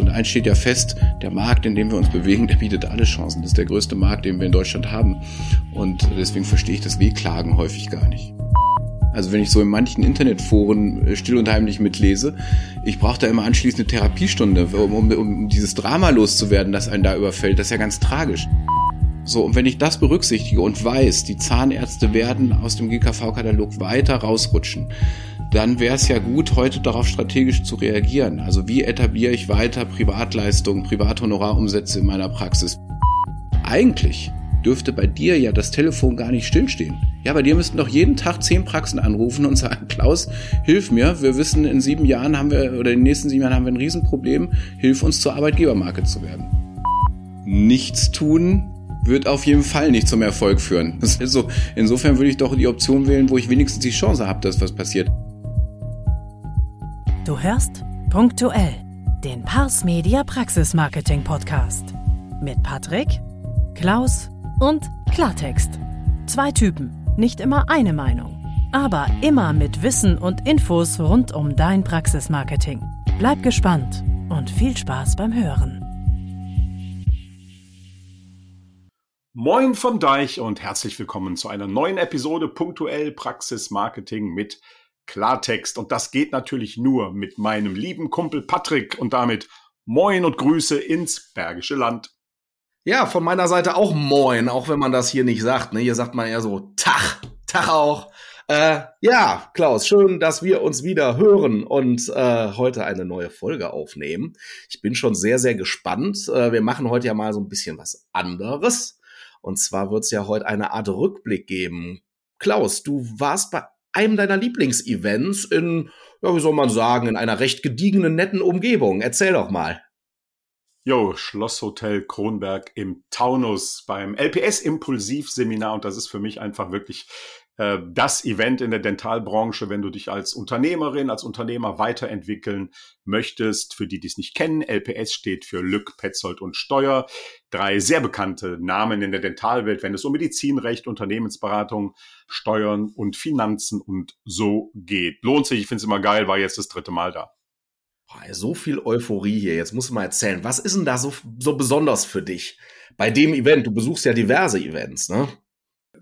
Und eins steht ja fest, der Markt, in dem wir uns bewegen, der bietet alle Chancen. Das ist der größte Markt, den wir in Deutschland haben. Und deswegen verstehe ich das Wehklagen häufig gar nicht. Also wenn ich so in manchen Internetforen äh, still und heimlich mitlese, ich brauche da immer anschließend eine Therapiestunde, um, um, um dieses Drama loszuwerden, das einen da überfällt. Das ist ja ganz tragisch. So, und wenn ich das berücksichtige und weiß, die Zahnärzte werden aus dem GKV-Katalog weiter rausrutschen, dann wäre es ja gut, heute darauf strategisch zu reagieren. Also wie etabliere ich weiter Privatleistungen, Privathonorarumsätze in meiner Praxis? Eigentlich dürfte bei dir ja das Telefon gar nicht stillstehen. Ja, bei dir müssten doch jeden Tag zehn Praxen anrufen und sagen, Klaus, hilf mir. Wir wissen, in sieben Jahren haben wir, oder in den nächsten sieben Jahren haben wir ein Riesenproblem. Hilf uns zur Arbeitgebermarke zu werden. Nichts tun wird auf jeden Fall nicht zum Erfolg führen. Also insofern würde ich doch die Option wählen, wo ich wenigstens die Chance habe, dass was passiert. Du hörst punktuell den Pars Media Praxis Marketing Podcast mit Patrick, Klaus und Klartext. Zwei Typen, nicht immer eine Meinung, aber immer mit Wissen und Infos rund um dein Praxismarketing. Bleib gespannt und viel Spaß beim Hören. Moin vom Deich und herzlich willkommen zu einer neuen Episode Punktuell Praxis Marketing mit Klartext. Und das geht natürlich nur mit meinem lieben Kumpel Patrick und damit Moin und Grüße ins Bergische Land. Ja, von meiner Seite auch Moin, auch wenn man das hier nicht sagt. Ne? Hier sagt man eher so Tag, Tag auch. Äh, ja, Klaus, schön, dass wir uns wieder hören und äh, heute eine neue Folge aufnehmen. Ich bin schon sehr, sehr gespannt. Äh, wir machen heute ja mal so ein bisschen was anderes. Und zwar wird es ja heute eine Art Rückblick geben. Klaus, du warst bei einem deiner Lieblingsevents in, ja, wie soll man sagen, in einer recht gediegenen, netten Umgebung. Erzähl doch mal. Jo, Schlosshotel Kronberg im Taunus beim LPS Impulsiv-Seminar und das ist für mich einfach wirklich äh, das Event in der Dentalbranche, wenn du dich als Unternehmerin, als Unternehmer weiterentwickeln möchtest. Für die, die es nicht kennen, LPS steht für Lück, Petzold und Steuer. Drei sehr bekannte Namen in der Dentalwelt, wenn es um Medizinrecht, Unternehmensberatung, Steuern und Finanzen und so geht. Lohnt sich, ich finde es immer geil, war jetzt das dritte Mal da. So viel Euphorie hier. Jetzt musst du mal erzählen, was ist denn da so, so besonders für dich bei dem Event? Du besuchst ja diverse Events, ne?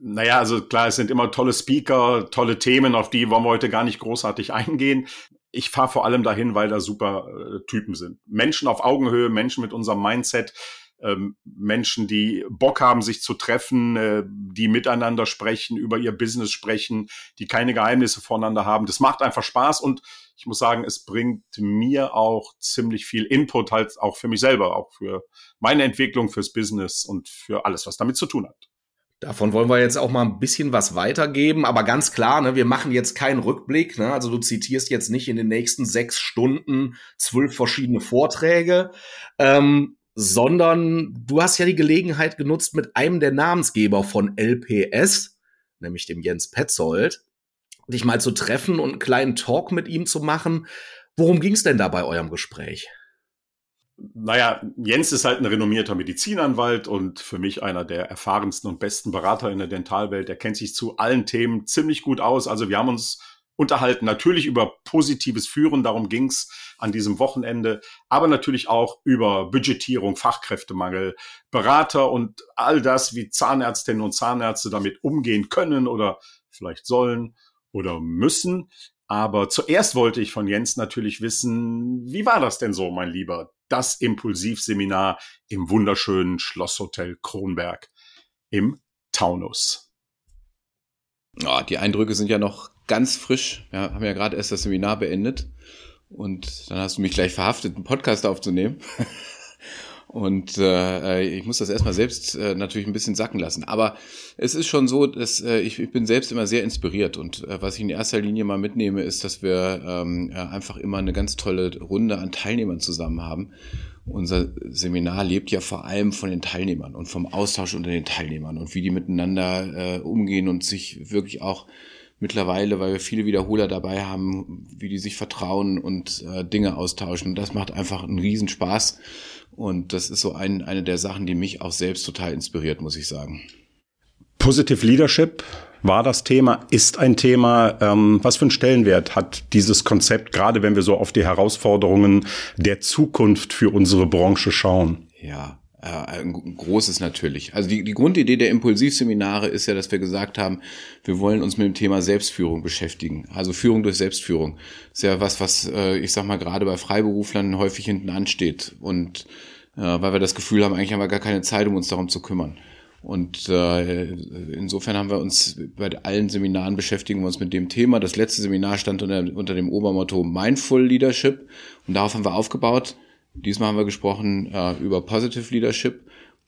Naja, also klar, es sind immer tolle Speaker, tolle Themen, auf die wollen wir heute gar nicht großartig eingehen. Ich fahre vor allem dahin, weil da super äh, Typen sind. Menschen auf Augenhöhe, Menschen mit unserem Mindset, ähm, Menschen, die Bock haben, sich zu treffen, äh, die miteinander sprechen, über ihr Business sprechen, die keine Geheimnisse voneinander haben. Das macht einfach Spaß und ich muss sagen, es bringt mir auch ziemlich viel Input halt auch für mich selber, auch für meine Entwicklung, fürs Business und für alles, was damit zu tun hat. Davon wollen wir jetzt auch mal ein bisschen was weitergeben, aber ganz klar, ne, wir machen jetzt keinen Rückblick. Ne? Also du zitierst jetzt nicht in den nächsten sechs Stunden zwölf verschiedene Vorträge, ähm, sondern du hast ja die Gelegenheit genutzt, mit einem der Namensgeber von LPS, nämlich dem Jens Petzold, dich mal zu treffen und einen kleinen Talk mit ihm zu machen. Worum ging es denn da bei eurem Gespräch? Naja, Jens ist halt ein renommierter Medizinanwalt und für mich einer der erfahrensten und besten Berater in der Dentalwelt. Er kennt sich zu allen Themen ziemlich gut aus. Also wir haben uns unterhalten, natürlich über positives Führen, darum ging's an diesem Wochenende, aber natürlich auch über Budgetierung, Fachkräftemangel, Berater und all das, wie Zahnärztinnen und Zahnärzte damit umgehen können oder vielleicht sollen oder müssen. Aber zuerst wollte ich von Jens natürlich wissen, wie war das denn so, mein Lieber? Das Impulsivseminar im wunderschönen Schlosshotel Kronberg im Taunus. Ja, die Eindrücke sind ja noch ganz frisch. Wir haben ja gerade erst das Seminar beendet. Und dann hast du mich gleich verhaftet, einen Podcast aufzunehmen. Und äh, ich muss das erstmal selbst äh, natürlich ein bisschen sacken lassen. Aber es ist schon so, dass äh, ich, ich bin selbst immer sehr inspiriert. Und äh, was ich in erster Linie mal mitnehme, ist, dass wir ähm, ja, einfach immer eine ganz tolle Runde an Teilnehmern zusammen haben. Unser Seminar lebt ja vor allem von den Teilnehmern und vom Austausch unter den Teilnehmern und wie die miteinander äh, umgehen und sich wirklich auch mittlerweile, weil wir viele Wiederholer dabei haben, wie die sich vertrauen und äh, Dinge austauschen. Das macht einfach einen Riesenspaß. Und das ist so ein, eine der Sachen, die mich auch selbst total inspiriert, muss ich sagen. Positive Leadership war das Thema, ist ein Thema. Ähm, was für einen Stellenwert hat dieses Konzept, gerade wenn wir so auf die Herausforderungen der Zukunft für unsere Branche schauen? Ja, ein großes natürlich. Also die, die Grundidee der Impulsivseminare ist ja, dass wir gesagt haben, wir wollen uns mit dem Thema Selbstführung beschäftigen. Also Führung durch Selbstführung. ist ja was, was äh, ich sag mal gerade bei Freiberuflern häufig hinten ansteht. Und äh, weil wir das Gefühl haben, eigentlich haben wir gar keine Zeit, um uns darum zu kümmern. Und äh, insofern haben wir uns bei allen Seminaren beschäftigen wir uns mit dem Thema. Das letzte Seminar stand unter, unter dem Obermotto Mindful Leadership und darauf haben wir aufgebaut. Diesmal haben wir gesprochen äh, über Positive Leadership.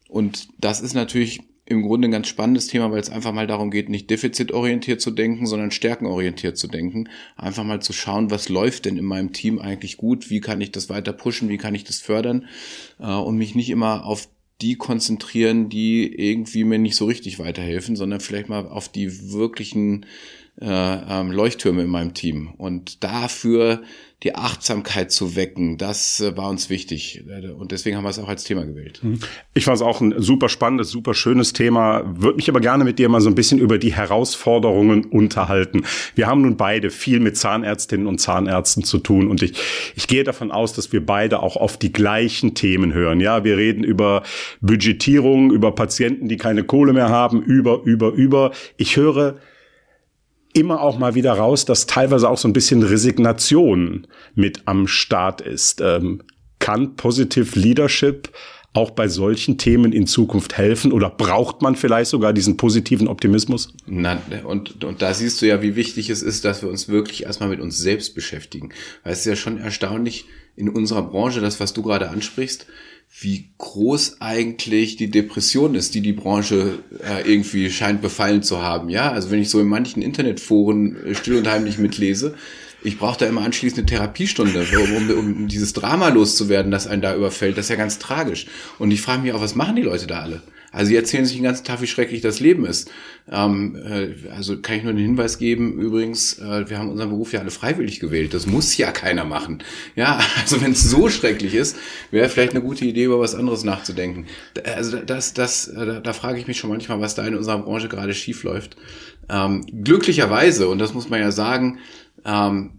Und das ist natürlich im Grunde ein ganz spannendes Thema, weil es einfach mal darum geht, nicht defizitorientiert zu denken, sondern stärkenorientiert zu denken. Einfach mal zu schauen, was läuft denn in meinem Team eigentlich gut, wie kann ich das weiter pushen, wie kann ich das fördern? Äh, und mich nicht immer auf die konzentrieren, die irgendwie mir nicht so richtig weiterhelfen, sondern vielleicht mal auf die wirklichen äh, ähm, Leuchttürme in meinem Team. Und dafür die Achtsamkeit zu wecken, das äh, war uns wichtig. Und deswegen haben wir es auch als Thema gewählt. Mhm. Ich fand es auch ein super spannendes, super schönes Thema. Würde mich aber gerne mit dir mal so ein bisschen über die Herausforderungen unterhalten. Wir haben nun beide viel mit Zahnärztinnen und Zahnärzten zu tun. Und ich, ich gehe davon aus, dass wir beide auch auf die gleichen Themen hören. Ja, wir reden über Budgetierung, über Patienten, die keine Kohle mehr haben, über, über, über. Ich höre immer auch mal wieder raus, dass teilweise auch so ein bisschen Resignation mit am Start ist. Ähm, kann Positive Leadership auch bei solchen Themen in Zukunft helfen oder braucht man vielleicht sogar diesen positiven Optimismus? Na, und, und da siehst du ja, wie wichtig es ist, dass wir uns wirklich erstmal mit uns selbst beschäftigen. Weil es ist ja schon erstaunlich in unserer Branche, das, was du gerade ansprichst, wie groß eigentlich die Depression ist, die die Branche äh, irgendwie scheint befallen zu haben. Ja, also wenn ich so in manchen Internetforen äh, still und heimlich mitlese, ich brauche da immer anschließend eine Therapiestunde, um, um dieses Drama loszuwerden, das einen da überfällt. Das ist ja ganz tragisch. Und ich frage mich auch, was machen die Leute da alle? Also sie erzählen sich den ganzen Tag, wie schrecklich das Leben ist. Ähm, äh, also kann ich nur den Hinweis geben, übrigens, äh, wir haben unseren Beruf ja alle freiwillig gewählt. Das muss ja keiner machen. Ja, also wenn es so schrecklich ist, wäre vielleicht eine gute Idee, über was anderes nachzudenken. Also das, das, äh, da, da frage ich mich schon manchmal, was da in unserer Branche gerade schief läuft. Ähm, glücklicherweise, und das muss man ja sagen, ähm,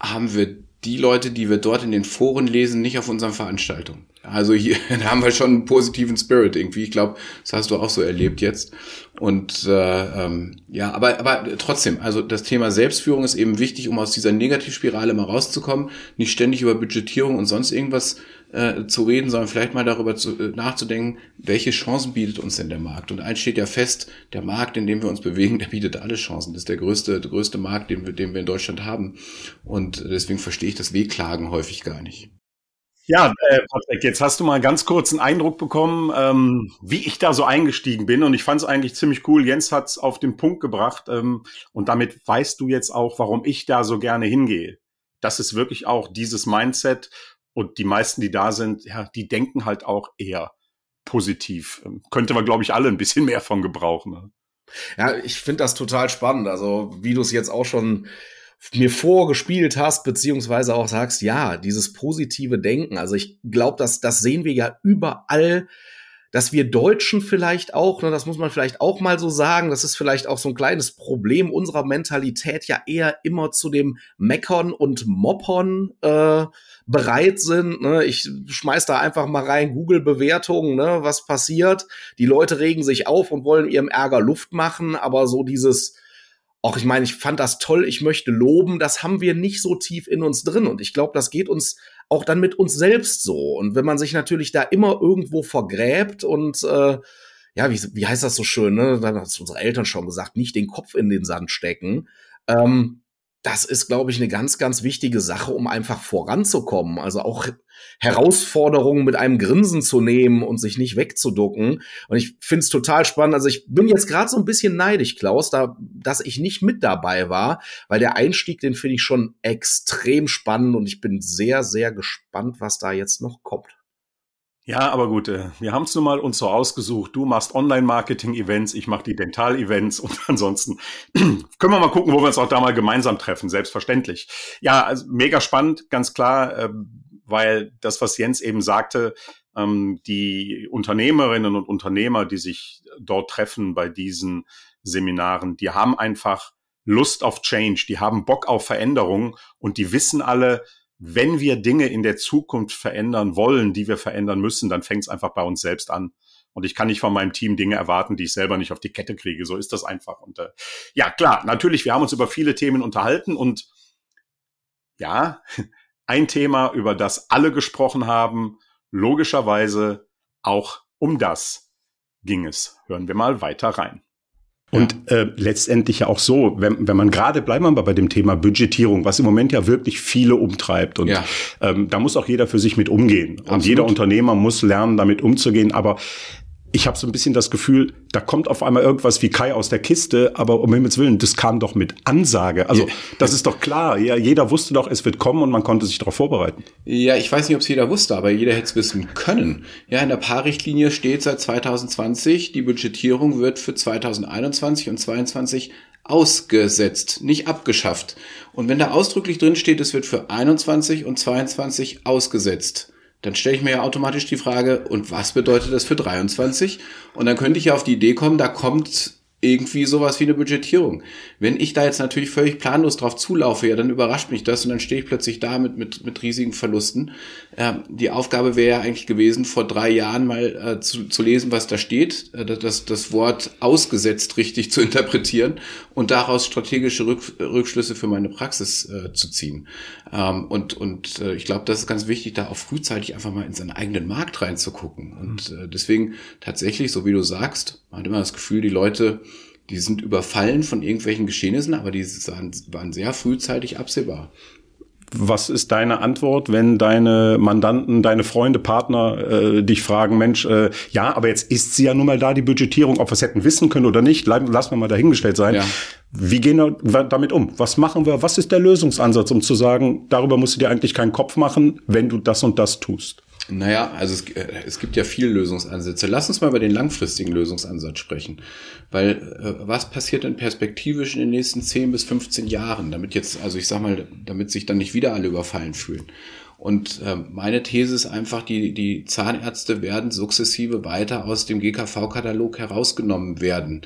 haben wir die Leute, die wir dort in den Foren lesen, nicht auf unseren Veranstaltungen. Also hier haben wir schon einen positiven Spirit irgendwie. Ich glaube, das hast du auch so erlebt jetzt. Und äh, ähm, ja, aber, aber trotzdem, also das Thema Selbstführung ist eben wichtig, um aus dieser Negativspirale mal rauszukommen, nicht ständig über Budgetierung und sonst irgendwas äh, zu reden, sondern vielleicht mal darüber zu, äh, nachzudenken, welche Chancen bietet uns denn der Markt. Und eins steht ja fest, der Markt, in dem wir uns bewegen, der bietet alle Chancen. Das ist der größte, der größte Markt, den wir, den wir in Deutschland haben. Und deswegen verstehe ich das Wehklagen häufig gar nicht. Ja, äh, Patrick, jetzt hast du mal ganz kurz einen Eindruck bekommen, ähm, wie ich da so eingestiegen bin. Und ich fand es eigentlich ziemlich cool. Jens hat es auf den Punkt gebracht. Ähm, und damit weißt du jetzt auch, warum ich da so gerne hingehe. Das ist wirklich auch dieses Mindset. Und die meisten, die da sind, ja, die denken halt auch eher positiv. Ähm, könnte man, glaube ich, alle ein bisschen mehr von gebrauchen. Ne? Ja, ich finde das total spannend. Also, wie du es jetzt auch schon mir vorgespielt hast, beziehungsweise auch sagst, ja, dieses positive Denken. Also ich glaube, dass das sehen wir ja überall, dass wir Deutschen vielleicht auch, ne, das muss man vielleicht auch mal so sagen, das ist vielleicht auch so ein kleines Problem unserer Mentalität ja eher immer zu dem Meckern und Moppern äh, bereit sind. Ne? Ich schmeiß da einfach mal rein Google-Bewertungen, ne? was passiert. Die Leute regen sich auf und wollen ihrem Ärger Luft machen, aber so dieses auch ich meine, ich fand das toll, ich möchte loben, das haben wir nicht so tief in uns drin. Und ich glaube, das geht uns auch dann mit uns selbst so. Und wenn man sich natürlich da immer irgendwo vergräbt und äh, ja, wie, wie heißt das so schön, ne? Dann hat unsere Eltern schon gesagt, nicht den Kopf in den Sand stecken. Ähm, das ist, glaube ich, eine ganz, ganz wichtige Sache, um einfach voranzukommen. Also auch Herausforderungen mit einem Grinsen zu nehmen und sich nicht wegzuducken. Und ich finde es total spannend. Also ich bin jetzt gerade so ein bisschen neidisch, Klaus, da, dass ich nicht mit dabei war, weil der Einstieg, den finde ich schon extrem spannend und ich bin sehr, sehr gespannt, was da jetzt noch kommt. Ja, aber gut, äh, wir haben es nun mal uns so ausgesucht. Du machst Online-Marketing-Events, ich mache die Dental-Events und ansonsten können wir mal gucken, wo wir uns auch da mal gemeinsam treffen, selbstverständlich. Ja, also mega spannend, ganz klar, äh, weil das, was Jens eben sagte, ähm, die Unternehmerinnen und Unternehmer, die sich dort treffen bei diesen Seminaren, die haben einfach Lust auf Change, die haben Bock auf Veränderung und die wissen alle, wenn wir Dinge in der Zukunft verändern wollen, die wir verändern müssen, dann fängt es einfach bei uns selbst an. Und ich kann nicht von meinem Team Dinge erwarten, die ich selber nicht auf die Kette kriege. So ist das einfach. Und äh, ja, klar, natürlich, wir haben uns über viele Themen unterhalten und ja, ein Thema, über das alle gesprochen haben, logischerweise auch um das ging es. Hören wir mal weiter rein. Und äh, letztendlich ja auch so, wenn, wenn man gerade, bleiben wir mal bei dem Thema Budgetierung, was im Moment ja wirklich viele umtreibt. Und ja. ähm, da muss auch jeder für sich mit umgehen. Absolut. Und jeder Unternehmer muss lernen, damit umzugehen. Aber ich habe so ein bisschen das Gefühl, da kommt auf einmal irgendwas wie Kai aus der Kiste, aber um Himmels Willen, das kam doch mit Ansage. Also das ist doch klar. Ja, jeder wusste doch, es wird kommen und man konnte sich darauf vorbereiten. Ja, ich weiß nicht, ob es jeder wusste, aber jeder hätte es wissen können. Ja, in der Paarrichtlinie steht seit 2020, die Budgetierung wird für 2021 und 2022 ausgesetzt, nicht abgeschafft. Und wenn da ausdrücklich drin steht, es wird für 21 und 22 ausgesetzt, dann stelle ich mir ja automatisch die Frage, und was bedeutet das für 23? Und dann könnte ich ja auf die Idee kommen, da kommt irgendwie sowas wie eine Budgetierung. Wenn ich da jetzt natürlich völlig planlos drauf zulaufe, ja, dann überrascht mich das und dann stehe ich plötzlich da mit, mit, mit riesigen Verlusten. Die Aufgabe wäre ja eigentlich gewesen, vor drei Jahren mal äh, zu, zu lesen, was da steht, äh, das, das Wort ausgesetzt richtig zu interpretieren und daraus strategische Rück, Rückschlüsse für meine Praxis äh, zu ziehen. Ähm, und und äh, ich glaube, das ist ganz wichtig, da auch frühzeitig einfach mal in seinen eigenen Markt reinzugucken. Und äh, deswegen tatsächlich, so wie du sagst, man hat immer das Gefühl, die Leute die sind überfallen von irgendwelchen Geschehnissen, aber die waren sehr frühzeitig absehbar. Was ist deine Antwort, wenn deine Mandanten, deine Freunde, Partner äh, dich fragen, Mensch, äh, ja, aber jetzt ist sie ja nun mal da, die Budgetierung, ob wir es hätten wissen können oder nicht, lassen wir mal dahingestellt sein. Ja. Wie gehen wir damit um? Was machen wir? Was ist der Lösungsansatz, um zu sagen, darüber musst du dir eigentlich keinen Kopf machen, wenn du das und das tust? Naja, also es, äh, es gibt ja viele Lösungsansätze. Lass uns mal über den langfristigen Lösungsansatz sprechen. Weil äh, was passiert denn perspektivisch in den nächsten 10 bis 15 Jahren, damit jetzt, also ich sag mal, damit sich dann nicht wieder alle überfallen fühlen. Und äh, meine These ist einfach, die, die Zahnärzte werden sukzessive weiter aus dem GKV-Katalog herausgenommen werden.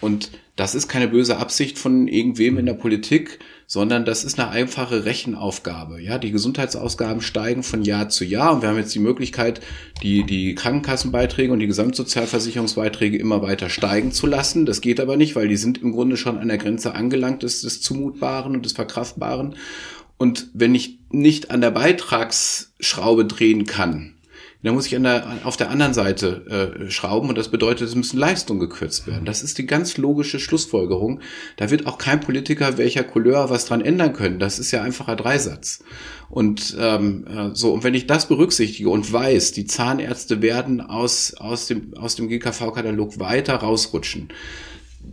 Und das ist keine böse Absicht von irgendwem in der Politik, sondern das ist eine einfache Rechenaufgabe. Ja, die Gesundheitsausgaben steigen von Jahr zu Jahr und wir haben jetzt die Möglichkeit, die, die Krankenkassenbeiträge und die Gesamtsozialversicherungsbeiträge immer weiter steigen zu lassen. Das geht aber nicht, weil die sind im Grunde schon an der Grenze angelangt des, des Zumutbaren und des Verkraftbaren. Und wenn ich nicht an der Beitragsschraube drehen kann, dann muss ich an der, auf der anderen Seite äh, schrauben und das bedeutet, es müssen Leistungen gekürzt werden. Das ist die ganz logische Schlussfolgerung. Da wird auch kein Politiker welcher Couleur was dran ändern können. Das ist ja einfacher Dreisatz. Und ähm, äh, so, und wenn ich das berücksichtige und weiß, die Zahnärzte werden aus, aus dem, aus dem GKV-Katalog weiter rausrutschen,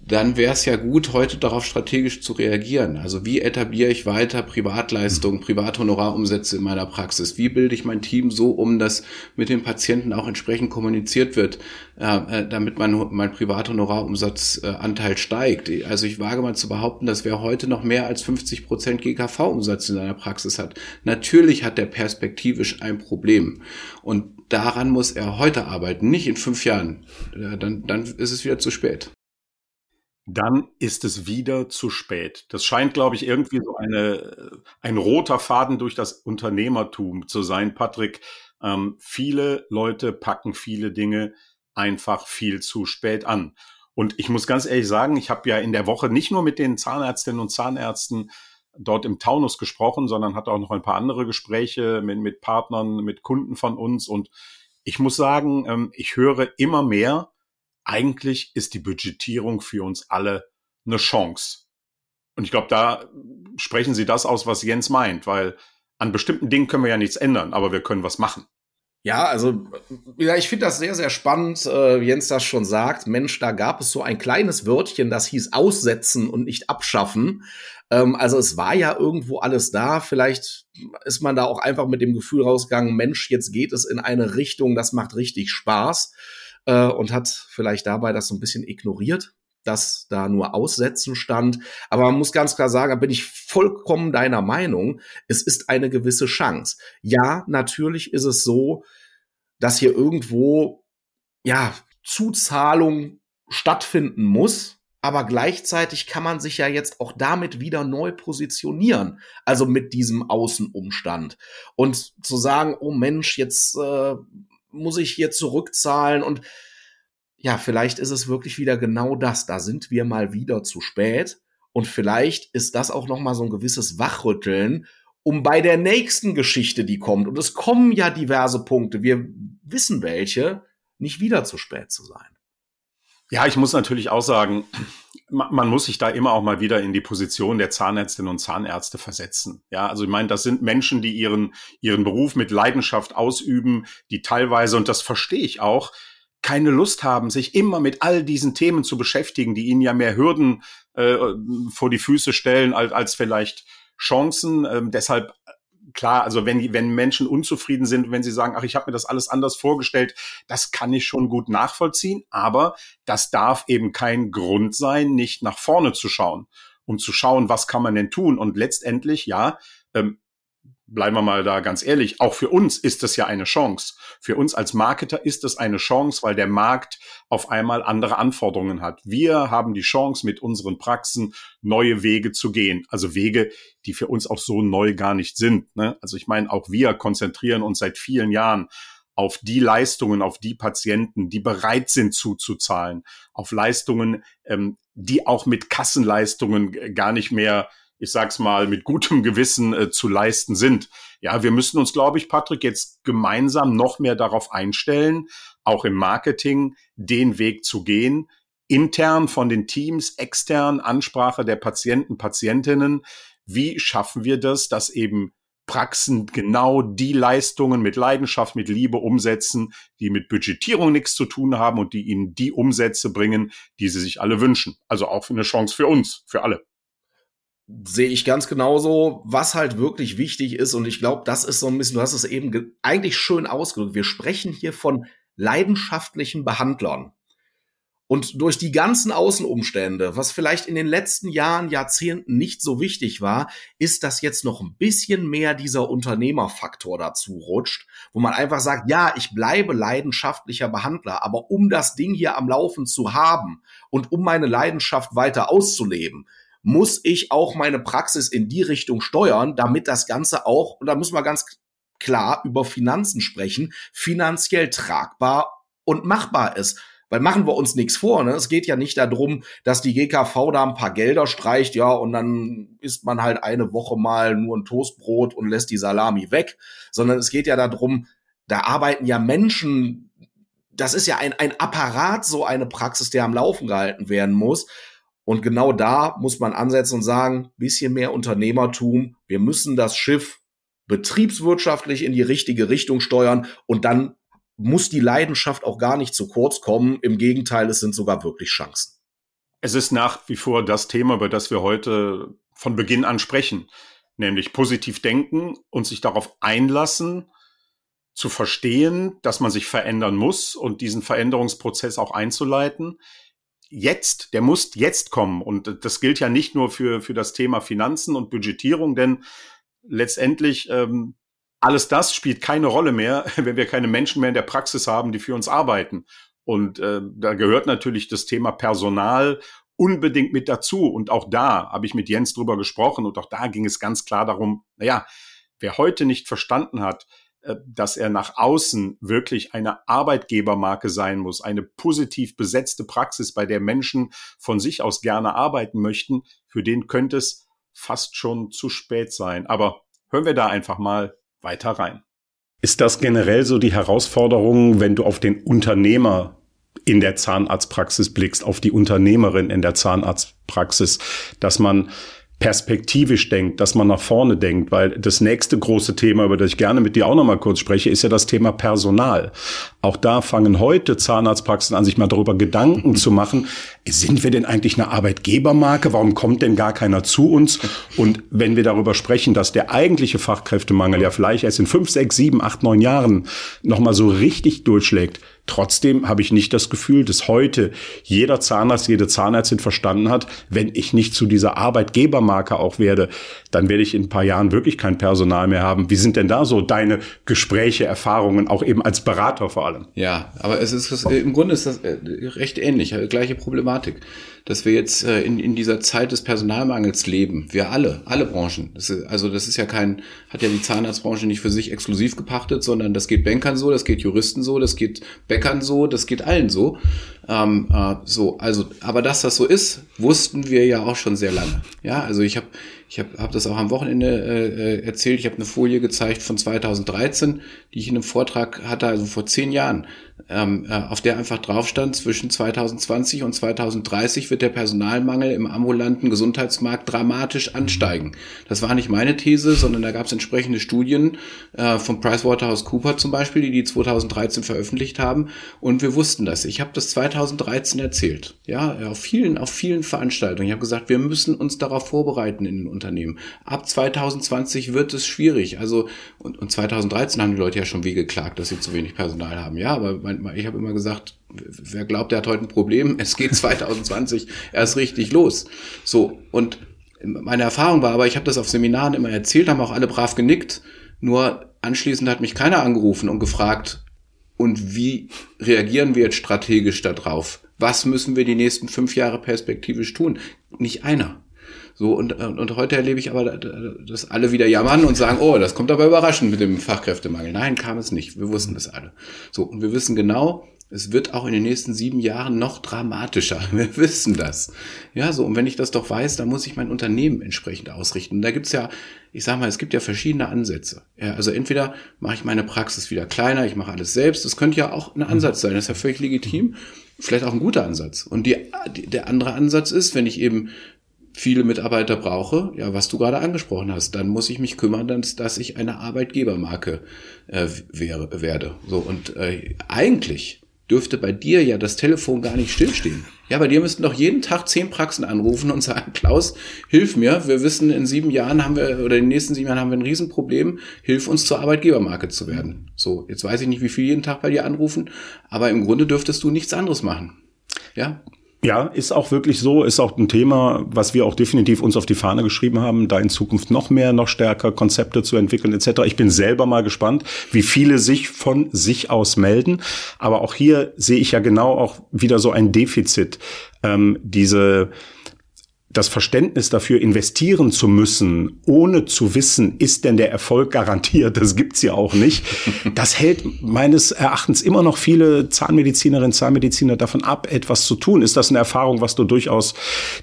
dann wäre es ja gut, heute darauf strategisch zu reagieren. Also wie etabliere ich weiter Privatleistungen, Privathonorarumsätze in meiner Praxis? Wie bilde ich mein Team so um, dass mit den Patienten auch entsprechend kommuniziert wird, äh, äh damit mein, mein Privathonorarumsatzanteil äh, steigt? Also ich wage mal zu behaupten, dass wer heute noch mehr als 50 Prozent GKV-Umsatz in seiner Praxis hat, natürlich hat der perspektivisch ein Problem. Und daran muss er heute arbeiten, nicht in fünf Jahren. Äh, dann, dann ist es wieder zu spät dann ist es wieder zu spät. Das scheint, glaube ich, irgendwie so eine, ein roter Faden durch das Unternehmertum zu sein, Patrick. Ähm, viele Leute packen viele Dinge einfach viel zu spät an. Und ich muss ganz ehrlich sagen, ich habe ja in der Woche nicht nur mit den Zahnärztinnen und Zahnärzten dort im Taunus gesprochen, sondern hatte auch noch ein paar andere Gespräche mit, mit Partnern, mit Kunden von uns. Und ich muss sagen, ähm, ich höre immer mehr, eigentlich ist die Budgetierung für uns alle eine Chance. Und ich glaube, da sprechen Sie das aus, was Jens meint, weil an bestimmten Dingen können wir ja nichts ändern, aber wir können was machen. Ja, also ja, ich finde das sehr, sehr spannend, äh, Jens das schon sagt. Mensch, da gab es so ein kleines Wörtchen, das hieß aussetzen und nicht abschaffen. Ähm, also es war ja irgendwo alles da. Vielleicht ist man da auch einfach mit dem Gefühl rausgegangen, Mensch, jetzt geht es in eine Richtung, das macht richtig Spaß äh, und hat vielleicht dabei das so ein bisschen ignoriert, dass da nur Aussetzen stand. Aber man muss ganz klar sagen, da bin ich vollkommen deiner Meinung, es ist eine gewisse Chance. Ja, natürlich ist es so, dass hier irgendwo, ja, Zuzahlung stattfinden muss. aber gleichzeitig kann man sich ja jetzt auch damit wieder neu positionieren, also mit diesem Außenumstand und zu sagen, oh Mensch, jetzt äh, muss ich hier zurückzahlen und ja, vielleicht ist es wirklich wieder genau das, da sind wir mal wieder zu spät und vielleicht ist das auch noch mal so ein gewisses Wachrütteln, um bei der nächsten Geschichte, die kommt. Und es kommen ja diverse Punkte, wir wissen welche, nicht wieder zu spät zu sein. Ja, ich muss natürlich auch sagen, man muss sich da immer auch mal wieder in die Position der Zahnärztinnen und Zahnärzte versetzen. Ja, also ich meine, das sind Menschen, die ihren, ihren Beruf mit Leidenschaft ausüben, die teilweise, und das verstehe ich auch, keine Lust haben, sich immer mit all diesen Themen zu beschäftigen, die ihnen ja mehr Hürden äh, vor die Füße stellen als, als vielleicht Chancen. Ähm, deshalb klar, also wenn, wenn Menschen unzufrieden sind, wenn sie sagen, ach, ich habe mir das alles anders vorgestellt, das kann ich schon gut nachvollziehen, aber das darf eben kein Grund sein, nicht nach vorne zu schauen, um zu schauen, was kann man denn tun. Und letztendlich, ja, ähm, bleiben wir mal da ganz ehrlich, auch für uns ist das ja eine Chance. Für uns als Marketer ist es eine Chance, weil der Markt auf einmal andere Anforderungen hat. Wir haben die Chance, mit unseren Praxen neue Wege zu gehen. Also Wege, die für uns auch so neu gar nicht sind. Ne? Also ich meine, auch wir konzentrieren uns seit vielen Jahren auf die Leistungen, auf die Patienten, die bereit sind zuzuzahlen, auf Leistungen, ähm, die auch mit Kassenleistungen gar nicht mehr ich sag's mal, mit gutem Gewissen äh, zu leisten sind. Ja, wir müssen uns, glaube ich, Patrick, jetzt gemeinsam noch mehr darauf einstellen, auch im Marketing den Weg zu gehen, intern von den Teams, extern Ansprache der Patienten, Patientinnen. Wie schaffen wir das, dass eben Praxen genau die Leistungen mit Leidenschaft, mit Liebe umsetzen, die mit Budgetierung nichts zu tun haben und die ihnen die Umsätze bringen, die sie sich alle wünschen. Also auch eine Chance für uns, für alle sehe ich ganz genauso, was halt wirklich wichtig ist. Und ich glaube, das ist so ein bisschen, du hast es eben eigentlich schön ausgedrückt. Wir sprechen hier von leidenschaftlichen Behandlern. Und durch die ganzen Außenumstände, was vielleicht in den letzten Jahren, Jahrzehnten nicht so wichtig war, ist, dass jetzt noch ein bisschen mehr dieser Unternehmerfaktor dazu rutscht, wo man einfach sagt, ja, ich bleibe leidenschaftlicher Behandler, aber um das Ding hier am Laufen zu haben und um meine Leidenschaft weiter auszuleben, muss ich auch meine Praxis in die Richtung steuern, damit das Ganze auch, und da müssen wir ganz klar über Finanzen sprechen, finanziell tragbar und machbar ist. Weil machen wir uns nichts vor. Ne? Es geht ja nicht darum, dass die GKV da ein paar Gelder streicht, ja, und dann isst man halt eine Woche mal nur ein Toastbrot und lässt die Salami weg, sondern es geht ja darum, da arbeiten ja Menschen, das ist ja ein, ein Apparat, so eine Praxis, der am Laufen gehalten werden muss. Und genau da muss man ansetzen und sagen, bisschen mehr Unternehmertum. Wir müssen das Schiff betriebswirtschaftlich in die richtige Richtung steuern und dann muss die Leidenschaft auch gar nicht zu kurz kommen. Im Gegenteil, es sind sogar wirklich Chancen. Es ist nach wie vor das Thema, über das wir heute von Beginn an sprechen, nämlich positiv denken und sich darauf einlassen, zu verstehen, dass man sich verändern muss und diesen Veränderungsprozess auch einzuleiten, jetzt, der muss jetzt kommen. Und das gilt ja nicht nur für, für das Thema Finanzen und Budgetierung, denn letztendlich ähm, alles das spielt keine Rolle mehr, wenn wir keine Menschen mehr in der Praxis haben, die für uns arbeiten. Und äh, da gehört natürlich das Thema Personal unbedingt mit dazu. Und auch da habe ich mit Jens drüber gesprochen und auch da ging es ganz klar darum, naja, wer heute nicht verstanden hat, dass er nach außen wirklich eine Arbeitgebermarke sein muss, eine positiv besetzte Praxis, bei der Menschen von sich aus gerne arbeiten möchten, für den könnte es fast schon zu spät sein. Aber hören wir da einfach mal weiter rein. Ist das generell so die Herausforderung, wenn du auf den Unternehmer in der Zahnarztpraxis blickst, auf die Unternehmerin in der Zahnarztpraxis, dass man perspektivisch denkt, dass man nach vorne denkt, weil das nächste große Thema, über das ich gerne mit dir auch noch mal kurz spreche, ist ja das Thema Personal. Auch da fangen heute Zahnarztpraxen an, sich mal darüber Gedanken zu machen, sind wir denn eigentlich eine Arbeitgebermarke? Warum kommt denn gar keiner zu uns? Und wenn wir darüber sprechen, dass der eigentliche Fachkräftemangel ja vielleicht erst in fünf, sechs, sieben, acht, neun Jahren noch mal so richtig durchschlägt, Trotzdem habe ich nicht das Gefühl, dass heute jeder Zahnarzt, jede Zahnärztin verstanden hat, wenn ich nicht zu dieser Arbeitgebermarke auch werde, dann werde ich in ein paar Jahren wirklich kein Personal mehr haben. Wie sind denn da so deine Gespräche, Erfahrungen, auch eben als Berater vor allem? Ja, aber es ist im Grunde ist das äh, recht ähnlich, gleiche Problematik dass wir jetzt äh, in, in dieser Zeit des Personalmangels leben. Wir alle, alle Branchen. Das ist, also das ist ja kein, hat ja die Zahnarztbranche nicht für sich exklusiv gepachtet, sondern das geht Bankern so, das geht Juristen so, das geht Bäckern so, das geht allen so. Ähm, äh, so, also, aber dass das so ist, wussten wir ja auch schon sehr lange. Ja, also ich habe ich habe hab das auch am Wochenende äh, äh erzählt. Ich habe eine Folie gezeigt von 2013, die ich in einem Vortrag hatte, also vor zehn Jahren ähm, äh, auf der einfach drauf stand, zwischen 2020 und 2030 wird der Personalmangel im ambulanten Gesundheitsmarkt dramatisch ansteigen. Das war nicht meine These, sondern da gab es entsprechende Studien äh, von PricewaterhouseCooper zum Beispiel, die die 2013 veröffentlicht haben. Und wir wussten das. Ich habe das 2013 erzählt, ja, auf vielen, auf vielen Veranstaltungen. Ich habe gesagt, wir müssen uns darauf vorbereiten in den Unternehmen. Ab 2020 wird es schwierig. Also und, und 2013 haben die Leute ja schon wie geklagt, dass sie zu wenig Personal haben. Ja, aber ich habe immer gesagt, wer glaubt, der hat heute ein Problem? Es geht 2020 erst richtig los. So, und meine Erfahrung war aber, ich habe das auf Seminaren immer erzählt, haben auch alle brav genickt. Nur anschließend hat mich keiner angerufen und gefragt, und wie reagieren wir jetzt strategisch darauf? Was müssen wir die nächsten fünf Jahre perspektivisch tun? Nicht einer. So, und, und heute erlebe ich aber, dass alle wieder jammern und sagen, oh, das kommt aber überraschend mit dem Fachkräftemangel. Nein, kam es nicht. Wir wussten das alle. So, und wir wissen genau, es wird auch in den nächsten sieben Jahren noch dramatischer. Wir wissen das. Ja, so, und wenn ich das doch weiß, dann muss ich mein Unternehmen entsprechend ausrichten. Und da gibt's ja, ich sag mal, es gibt ja verschiedene Ansätze. Ja, also entweder mache ich meine Praxis wieder kleiner, ich mache alles selbst. Das könnte ja auch ein Ansatz sein. Das ist ja völlig legitim. Vielleicht auch ein guter Ansatz. Und die, der andere Ansatz ist, wenn ich eben viele Mitarbeiter brauche, ja, was du gerade angesprochen hast, dann muss ich mich kümmern, dass, dass ich eine Arbeitgebermarke äh, wäre, werde. So und äh, eigentlich dürfte bei dir ja das Telefon gar nicht stillstehen. Ja, bei dir müssten doch jeden Tag zehn Praxen anrufen und sagen, Klaus, hilf mir. Wir wissen, in sieben Jahren haben wir, oder in den nächsten sieben Jahren haben wir ein Riesenproblem. Hilf uns zur Arbeitgebermarke zu werden. So, jetzt weiß ich nicht, wie viele jeden Tag bei dir anrufen, aber im Grunde dürftest du nichts anderes machen. Ja, ja, ist auch wirklich so, ist auch ein Thema, was wir auch definitiv uns auf die Fahne geschrieben haben, da in Zukunft noch mehr, noch stärker Konzepte zu entwickeln etc. Ich bin selber mal gespannt, wie viele sich von sich aus melden. Aber auch hier sehe ich ja genau auch wieder so ein Defizit. Ähm, diese das Verständnis dafür investieren zu müssen, ohne zu wissen, ist denn der Erfolg garantiert, das gibt's ja auch nicht. Das hält meines Erachtens immer noch viele Zahnmedizinerinnen, Zahnmediziner davon ab, etwas zu tun. Ist das eine Erfahrung, was du durchaus,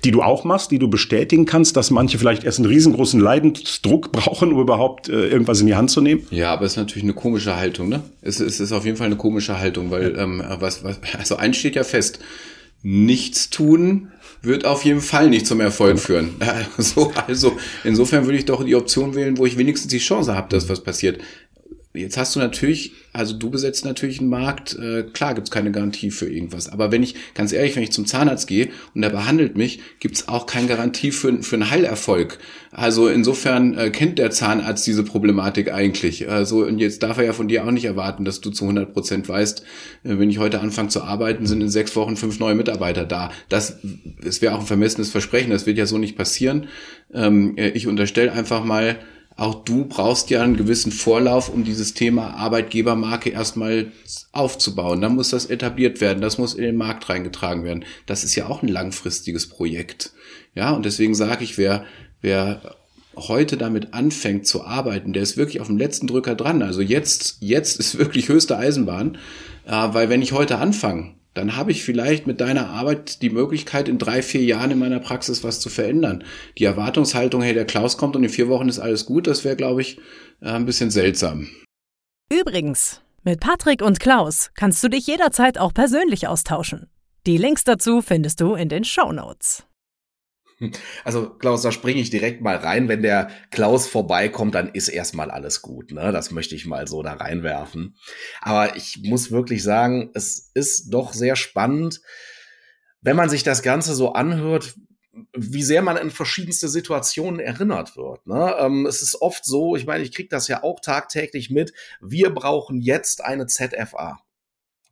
die du auch machst, die du bestätigen kannst, dass manche vielleicht erst einen riesengroßen Leidensdruck brauchen, um überhaupt äh, irgendwas in die Hand zu nehmen? Ja, aber es ist natürlich eine komische Haltung, ne? Es, es ist auf jeden Fall eine komische Haltung, weil ähm, was, was, also eins steht ja fest, nichts tun wird auf jeden Fall nicht zum Erfolg führen. Also, also insofern würde ich doch die Option wählen, wo ich wenigstens die Chance habe, dass was passiert. Jetzt hast du natürlich, also du besetzt natürlich einen Markt, äh, klar gibt's keine Garantie für irgendwas. Aber wenn ich, ganz ehrlich, wenn ich zum Zahnarzt gehe und der behandelt mich, gibt's auch keine Garantie für, für einen Heilerfolg. Also insofern äh, kennt der Zahnarzt diese Problematik eigentlich. Also und jetzt darf er ja von dir auch nicht erwarten, dass du zu 100 Prozent weißt, äh, wenn ich heute anfange zu arbeiten, sind in sechs Wochen fünf neue Mitarbeiter da. Das, das wäre auch ein vermessenes Versprechen, das wird ja so nicht passieren. Ähm, äh, ich unterstelle einfach mal, auch du brauchst ja einen gewissen Vorlauf, um dieses Thema Arbeitgebermarke erstmal aufzubauen. Dann muss das etabliert werden, das muss in den Markt reingetragen werden. Das ist ja auch ein langfristiges Projekt. Ja, und deswegen sage ich, wer, wer heute damit anfängt zu arbeiten, der ist wirklich auf dem letzten Drücker dran. Also jetzt, jetzt ist wirklich höchste Eisenbahn, äh, weil wenn ich heute anfange, dann habe ich vielleicht mit deiner Arbeit die Möglichkeit, in drei, vier Jahren in meiner Praxis was zu verändern. Die Erwartungshaltung, hey, der Klaus kommt und in vier Wochen ist alles gut, das wäre, glaube ich, äh, ein bisschen seltsam. Übrigens, mit Patrick und Klaus kannst du dich jederzeit auch persönlich austauschen. Die Links dazu findest du in den Show Notes. Also Klaus, da springe ich direkt mal rein. Wenn der Klaus vorbeikommt, dann ist erstmal alles gut. Ne? Das möchte ich mal so da reinwerfen. Aber ich muss wirklich sagen, es ist doch sehr spannend, wenn man sich das Ganze so anhört, wie sehr man in verschiedenste Situationen erinnert wird. Ne? Ähm, es ist oft so, ich meine, ich kriege das ja auch tagtäglich mit, wir brauchen jetzt eine ZFA.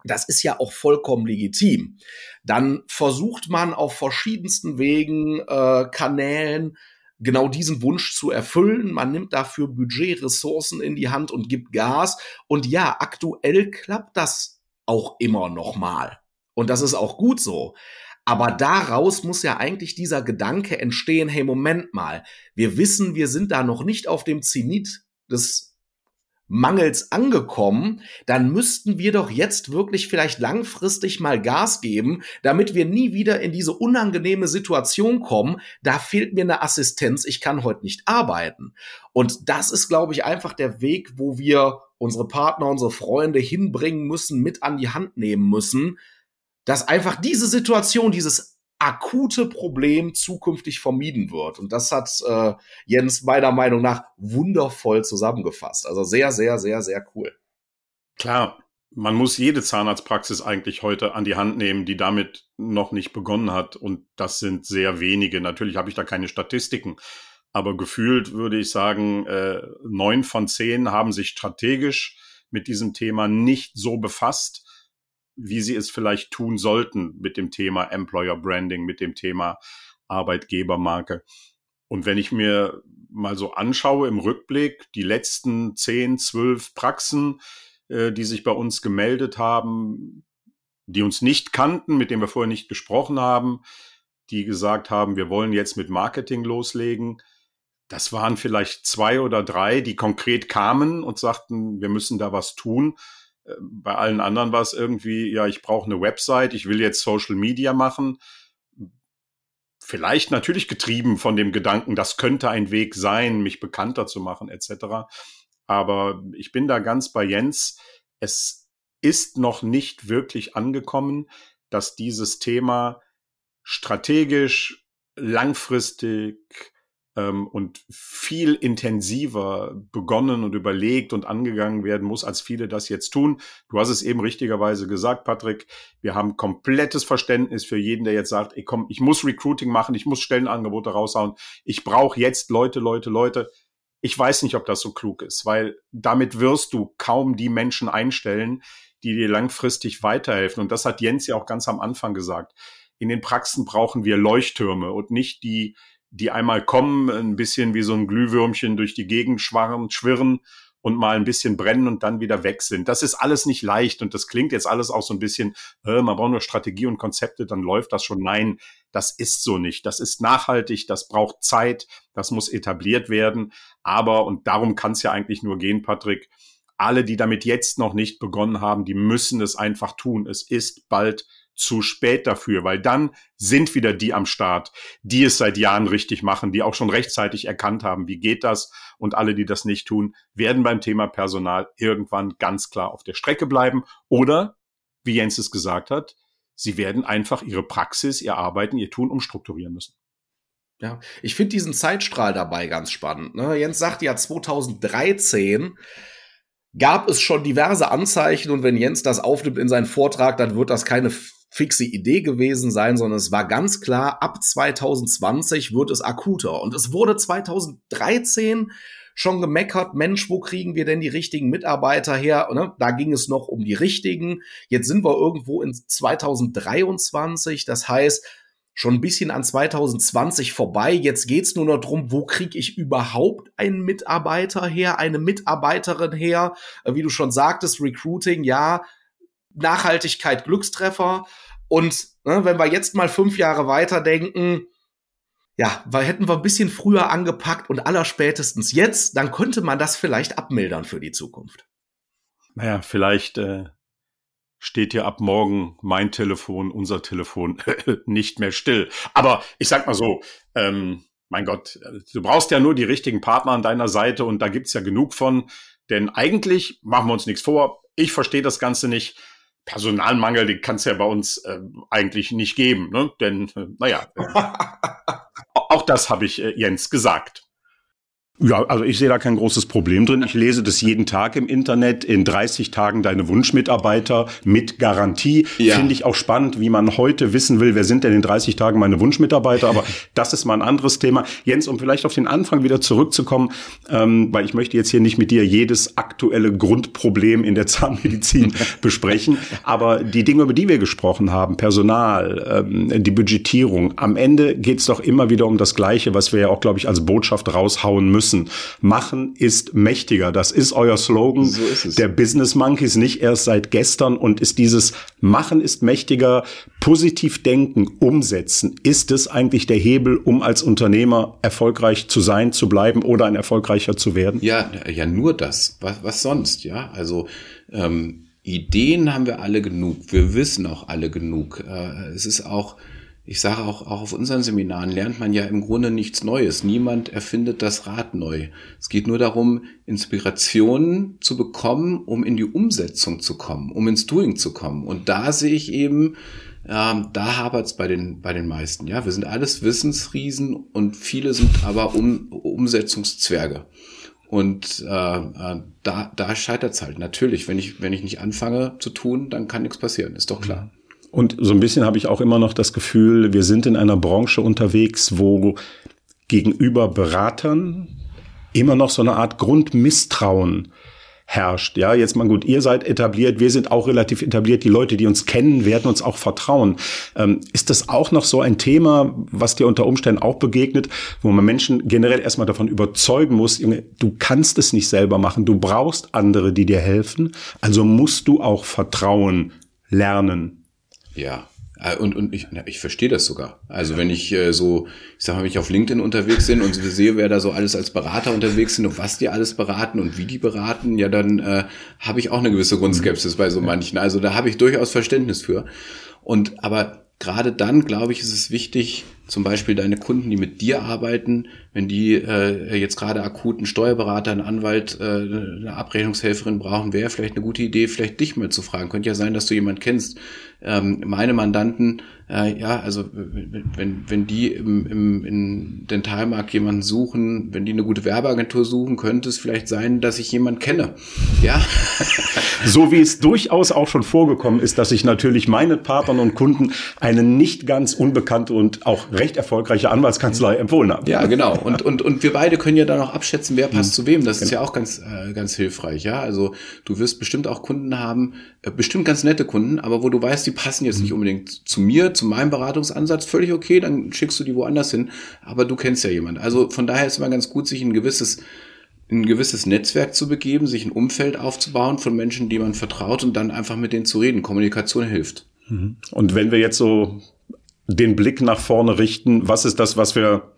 Das ist ja auch vollkommen legitim. Dann versucht man auf verschiedensten Wegen, äh, Kanälen, genau diesen Wunsch zu erfüllen. Man nimmt dafür Budget, Ressourcen in die Hand und gibt Gas. Und ja, aktuell klappt das auch immer noch mal. Und das ist auch gut so. Aber daraus muss ja eigentlich dieser Gedanke entstehen, hey, Moment mal, wir wissen, wir sind da noch nicht auf dem Zenit des Mangels angekommen, dann müssten wir doch jetzt wirklich vielleicht langfristig mal Gas geben, damit wir nie wieder in diese unangenehme Situation kommen. Da fehlt mir eine Assistenz, ich kann heute nicht arbeiten. Und das ist, glaube ich, einfach der Weg, wo wir unsere Partner, unsere Freunde hinbringen müssen, mit an die Hand nehmen müssen, dass einfach diese Situation, dieses akute Problem zukünftig vermieden wird. Und das hat äh, Jens meiner Meinung nach wundervoll zusammengefasst. Also sehr, sehr, sehr, sehr cool. Klar, man muss jede Zahnarztpraxis eigentlich heute an die Hand nehmen, die damit noch nicht begonnen hat. Und das sind sehr wenige. Natürlich habe ich da keine Statistiken. Aber gefühlt würde ich sagen, äh, neun von zehn haben sich strategisch mit diesem Thema nicht so befasst wie sie es vielleicht tun sollten mit dem Thema Employer Branding, mit dem Thema Arbeitgebermarke. Und wenn ich mir mal so anschaue im Rückblick, die letzten zehn, zwölf Praxen, äh, die sich bei uns gemeldet haben, die uns nicht kannten, mit denen wir vorher nicht gesprochen haben, die gesagt haben, wir wollen jetzt mit Marketing loslegen. Das waren vielleicht zwei oder drei, die konkret kamen und sagten, wir müssen da was tun bei allen anderen war es irgendwie, ja, ich brauche eine Website, ich will jetzt Social Media machen. Vielleicht natürlich getrieben von dem Gedanken, das könnte ein Weg sein, mich bekannter zu machen, etc. Aber ich bin da ganz bei Jens. Es ist noch nicht wirklich angekommen, dass dieses Thema strategisch, langfristig, ähm, und viel intensiver begonnen und überlegt und angegangen werden muss, als viele das jetzt tun. Du hast es eben richtigerweise gesagt, Patrick. Wir haben komplettes Verständnis für jeden, der jetzt sagt, ey, komm, ich muss Recruiting machen, ich muss Stellenangebote raushauen, ich brauche jetzt Leute, Leute, Leute. Ich weiß nicht, ob das so klug ist, weil damit wirst du kaum die Menschen einstellen, die dir langfristig weiterhelfen. Und das hat Jens ja auch ganz am Anfang gesagt. In den Praxen brauchen wir Leuchttürme und nicht die, die einmal kommen, ein bisschen wie so ein Glühwürmchen durch die Gegend schwarren, schwirren und mal ein bisschen brennen und dann wieder weg sind. Das ist alles nicht leicht und das klingt jetzt alles auch so ein bisschen, äh, man braucht nur Strategie und Konzepte, dann läuft das schon. Nein, das ist so nicht. Das ist nachhaltig, das braucht Zeit, das muss etabliert werden. Aber, und darum kann es ja eigentlich nur gehen, Patrick, alle, die damit jetzt noch nicht begonnen haben, die müssen es einfach tun. Es ist bald zu spät dafür, weil dann sind wieder die am Start, die es seit Jahren richtig machen, die auch schon rechtzeitig erkannt haben, wie geht das und alle, die das nicht tun, werden beim Thema Personal irgendwann ganz klar auf der Strecke bleiben oder, wie Jens es gesagt hat, sie werden einfach ihre Praxis, ihr Arbeiten, ihr Tun umstrukturieren müssen. Ja, ich finde diesen Zeitstrahl dabei ganz spannend. Ne? Jens sagt ja 2013 gab es schon diverse Anzeichen und wenn Jens das aufnimmt in seinen Vortrag, dann wird das keine fixe Idee gewesen sein, sondern es war ganz klar, ab 2020 wird es akuter. Und es wurde 2013 schon gemeckert, Mensch, wo kriegen wir denn die richtigen Mitarbeiter her? Ne? Da ging es noch um die richtigen. Jetzt sind wir irgendwo in 2023. Das heißt, schon ein bisschen an 2020 vorbei. Jetzt geht's nur noch drum, wo kriege ich überhaupt einen Mitarbeiter her, eine Mitarbeiterin her? Wie du schon sagtest, Recruiting, ja, Nachhaltigkeit, Glückstreffer. Und ne, wenn wir jetzt mal fünf Jahre weiter denken, ja, weil hätten wir ein bisschen früher angepackt und allerspätestens jetzt, dann könnte man das vielleicht abmildern für die Zukunft. Naja, vielleicht äh, steht ja ab morgen mein Telefon, unser Telefon nicht mehr still. Aber ich sag mal so, ähm, mein Gott, du brauchst ja nur die richtigen Partner an deiner Seite und da gibt's ja genug von. Denn eigentlich machen wir uns nichts vor. Ich verstehe das Ganze nicht. Personalmangel, den kann es ja bei uns äh, eigentlich nicht geben, ne? Denn, äh, naja, äh, auch das habe ich äh, Jens gesagt. Ja, also ich sehe da kein großes Problem drin. Ich lese das jeden Tag im Internet. In 30 Tagen deine Wunschmitarbeiter mit Garantie. Ja. Finde ich auch spannend, wie man heute wissen will, wer sind denn in 30 Tagen meine Wunschmitarbeiter. Aber das ist mal ein anderes Thema. Jens, um vielleicht auf den Anfang wieder zurückzukommen, ähm, weil ich möchte jetzt hier nicht mit dir jedes aktuelle Grundproblem in der Zahnmedizin besprechen. Aber die Dinge, über die wir gesprochen haben, Personal, ähm, die Budgetierung, am Ende geht es doch immer wieder um das Gleiche, was wir ja auch, glaube ich, als Botschaft raushauen müssen müssen. Machen ist mächtiger. Das ist euer Slogan so ist der Business Monkeys nicht erst seit gestern und ist dieses Machen ist mächtiger, positiv denken, umsetzen. Ist es eigentlich der Hebel, um als Unternehmer erfolgreich zu sein, zu bleiben oder ein erfolgreicher zu werden? Ja, ja, nur das. Was, was sonst? Ja, also ähm, Ideen haben wir alle genug. Wir wissen auch alle genug. Äh, es ist auch ich sage auch, auch auf unseren Seminaren lernt man ja im Grunde nichts Neues. Niemand erfindet das Rad neu. Es geht nur darum, Inspirationen zu bekommen, um in die Umsetzung zu kommen, um ins Doing zu kommen. Und da sehe ich eben, ähm, da hapert es bei den, bei den meisten. Ja, wir sind alles Wissensriesen und viele sind aber um, Umsetzungszwerge. Und äh, äh da, da scheitert es halt. Natürlich, wenn ich, wenn ich nicht anfange zu tun, dann kann nichts passieren, ist doch klar. Mhm. Und so ein bisschen habe ich auch immer noch das Gefühl, wir sind in einer Branche unterwegs, wo gegenüber Beratern immer noch so eine Art Grundmisstrauen herrscht. Ja, jetzt mal gut, ihr seid etabliert, wir sind auch relativ etabliert. Die Leute, die uns kennen, werden uns auch vertrauen. Ähm, ist das auch noch so ein Thema, was dir unter Umständen auch begegnet, wo man Menschen generell erstmal davon überzeugen muss, du kannst es nicht selber machen, du brauchst andere, die dir helfen, also musst du auch Vertrauen lernen. Ja. Äh, und, und ich, ich verstehe das sogar. Also wenn ich äh, so, ich sag mal, wenn ich auf LinkedIn unterwegs bin und sehe, wer da so alles als Berater unterwegs sind und was die alles beraten und wie die beraten, ja, dann äh, habe ich auch eine gewisse Grundskepsis bei so manchen. Also da habe ich durchaus Verständnis für. Und aber gerade dann, glaube ich, ist es wichtig, zum Beispiel deine Kunden, die mit dir arbeiten, wenn die äh, jetzt gerade akut einen Steuerberater, einen Anwalt, äh, eine Abrechnungshelferin brauchen, wäre vielleicht eine gute Idee, vielleicht dich mal zu fragen. Könnte ja sein, dass du jemand kennst. Ähm, meine Mandanten, äh, ja, also wenn, wenn die im, im in Dentalmarkt jemanden suchen, wenn die eine gute Werbeagentur suchen, könnte es vielleicht sein, dass ich jemanden kenne. Ja. so wie es durchaus auch schon vorgekommen ist, dass ich natürlich meinen Partnern und Kunden eine nicht ganz unbekannte und auch recht erfolgreiche Anwaltskanzlei empfohlen habe. Ja, genau. Und, und, und wir beide können ja dann auch abschätzen, wer passt mhm. zu wem. Das genau. ist ja auch ganz, äh, ganz hilfreich. Ja, also du wirst bestimmt auch Kunden haben, äh, bestimmt ganz nette Kunden, aber wo du weißt, die passen jetzt mhm. nicht unbedingt zu mir, zu meinem Beratungsansatz, völlig okay, dann schickst du die woanders hin. Aber du kennst ja jemand. Also von daher ist immer ganz gut, sich ein gewisses ein gewisses Netzwerk zu begeben, sich ein Umfeld aufzubauen von Menschen, die man vertraut und dann einfach mit denen zu reden. Kommunikation hilft. Mhm. Und wenn wir jetzt so den Blick nach vorne richten. Was ist das, was wir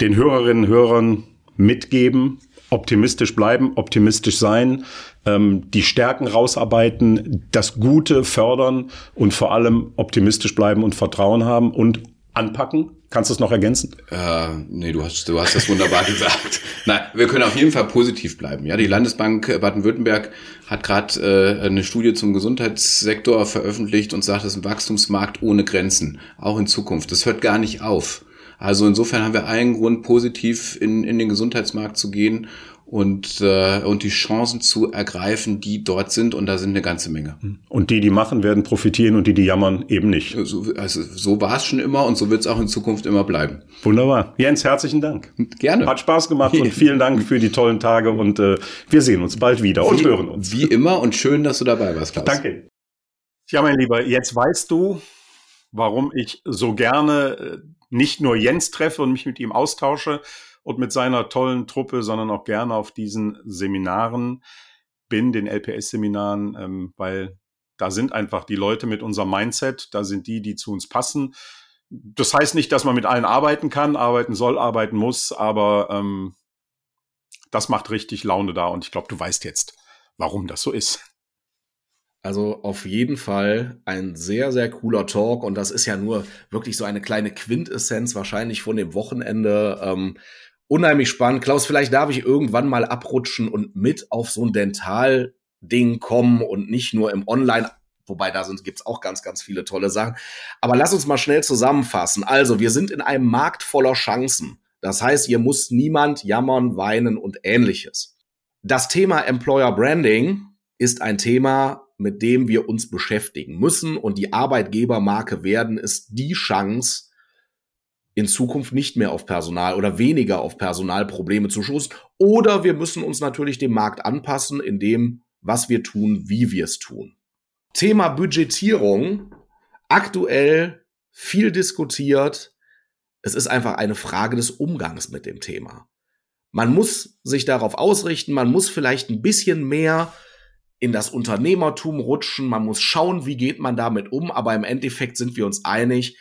den Hörerinnen und Hörern mitgeben? Optimistisch bleiben, optimistisch sein, ähm, die Stärken rausarbeiten, das Gute fördern und vor allem optimistisch bleiben und Vertrauen haben und anpacken. Kannst du es noch ergänzen? Äh, nee, du hast, du hast das wunderbar gesagt. Nein, wir können auf jeden Fall positiv bleiben. Ja, die Landesbank Baden-Württemberg hat gerade äh, eine Studie zum Gesundheitssektor veröffentlicht und sagt, es ist ein Wachstumsmarkt ohne Grenzen, auch in Zukunft. Das hört gar nicht auf. Also insofern haben wir allen Grund, positiv in, in den Gesundheitsmarkt zu gehen und, äh, und die Chancen zu ergreifen, die dort sind. Und da sind eine ganze Menge. Und die, die machen, werden profitieren und die, die jammern, eben nicht. So, also, so war es schon immer und so wird es auch in Zukunft immer bleiben. Wunderbar. Jens, herzlichen Dank. Gerne. Hat Spaß gemacht und vielen Dank für die tollen Tage und äh, wir sehen uns bald wieder und wie, hören uns. Wie immer und schön, dass du dabei warst, Klaus. Danke. Ja, mein Lieber, jetzt weißt du, warum ich so gerne äh, nicht nur Jens treffe und mich mit ihm austausche, und mit seiner tollen Truppe, sondern auch gerne auf diesen Seminaren bin, den LPS-Seminaren, ähm, weil da sind einfach die Leute mit unserem Mindset, da sind die, die zu uns passen. Das heißt nicht, dass man mit allen arbeiten kann, arbeiten soll, arbeiten muss, aber ähm, das macht richtig Laune da und ich glaube, du weißt jetzt, warum das so ist. Also auf jeden Fall ein sehr, sehr cooler Talk und das ist ja nur wirklich so eine kleine Quintessenz wahrscheinlich von dem Wochenende. Ähm, unheimlich spannend. Klaus, vielleicht darf ich irgendwann mal abrutschen und mit auf so ein Dental-Ding kommen und nicht nur im Online- Wobei da sind, gibt's auch ganz, ganz viele tolle Sachen. Aber lass uns mal schnell zusammenfassen. Also, wir sind in einem Markt voller Chancen. Das heißt, hier muss niemand jammern, weinen und ähnliches. Das Thema Employer Branding ist ein Thema, mit dem wir uns beschäftigen müssen und die Arbeitgebermarke werden ist die Chance, in Zukunft nicht mehr auf Personal oder weniger auf Personalprobleme zu stoßen. Oder wir müssen uns natürlich dem Markt anpassen, in dem, was wir tun, wie wir es tun. Thema Budgetierung. Aktuell viel diskutiert. Es ist einfach eine Frage des Umgangs mit dem Thema. Man muss sich darauf ausrichten, man muss vielleicht ein bisschen mehr in das Unternehmertum rutschen, man muss schauen, wie geht man damit um, aber im Endeffekt sind wir uns einig,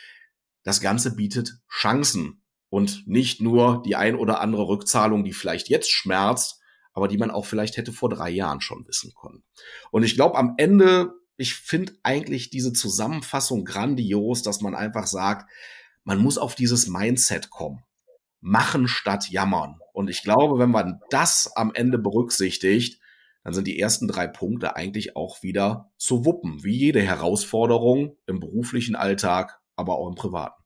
das Ganze bietet Chancen und nicht nur die ein oder andere Rückzahlung, die vielleicht jetzt schmerzt, aber die man auch vielleicht hätte vor drei Jahren schon wissen können. Und ich glaube, am Ende, ich finde eigentlich diese Zusammenfassung grandios, dass man einfach sagt, man muss auf dieses Mindset kommen. Machen statt jammern. Und ich glaube, wenn man das am Ende berücksichtigt, dann sind die ersten drei Punkte eigentlich auch wieder zu wuppen, wie jede Herausforderung im beruflichen Alltag, aber auch im privaten.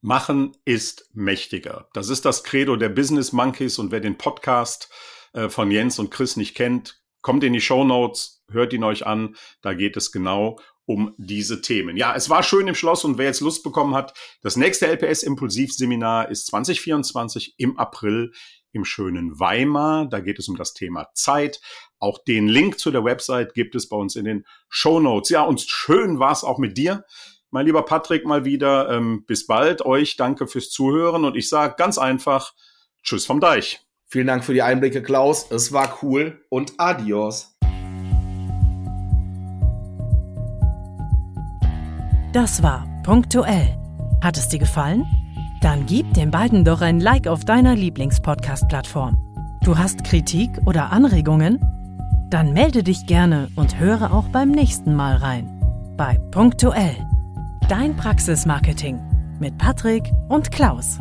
Machen ist mächtiger. Das ist das Credo der Business Monkeys und wer den Podcast äh, von Jens und Chris nicht kennt, kommt in die Show Notes, hört ihn euch an. Da geht es genau um diese Themen. Ja, es war schön im Schloss und wer jetzt Lust bekommen hat, das nächste LPS Impulsivseminar ist 2024 im April im schönen Weimar. Da geht es um das Thema Zeit. Auch den Link zu der Website gibt es bei uns in den Show Notes. Ja, und schön war es auch mit dir. Mein lieber Patrick, mal wieder. Ähm, bis bald. Euch danke fürs Zuhören und ich sage ganz einfach Tschüss vom Deich. Vielen Dank für die Einblicke, Klaus. Es war cool und adios. Das war punktuell. Hat es dir gefallen? Dann gib den beiden doch ein Like auf deiner Lieblingspodcast-Plattform. Du hast Kritik oder Anregungen? Dann melde dich gerne und höre auch beim nächsten Mal rein. Bei Punktuell. Dein Praxismarketing mit Patrick und Klaus.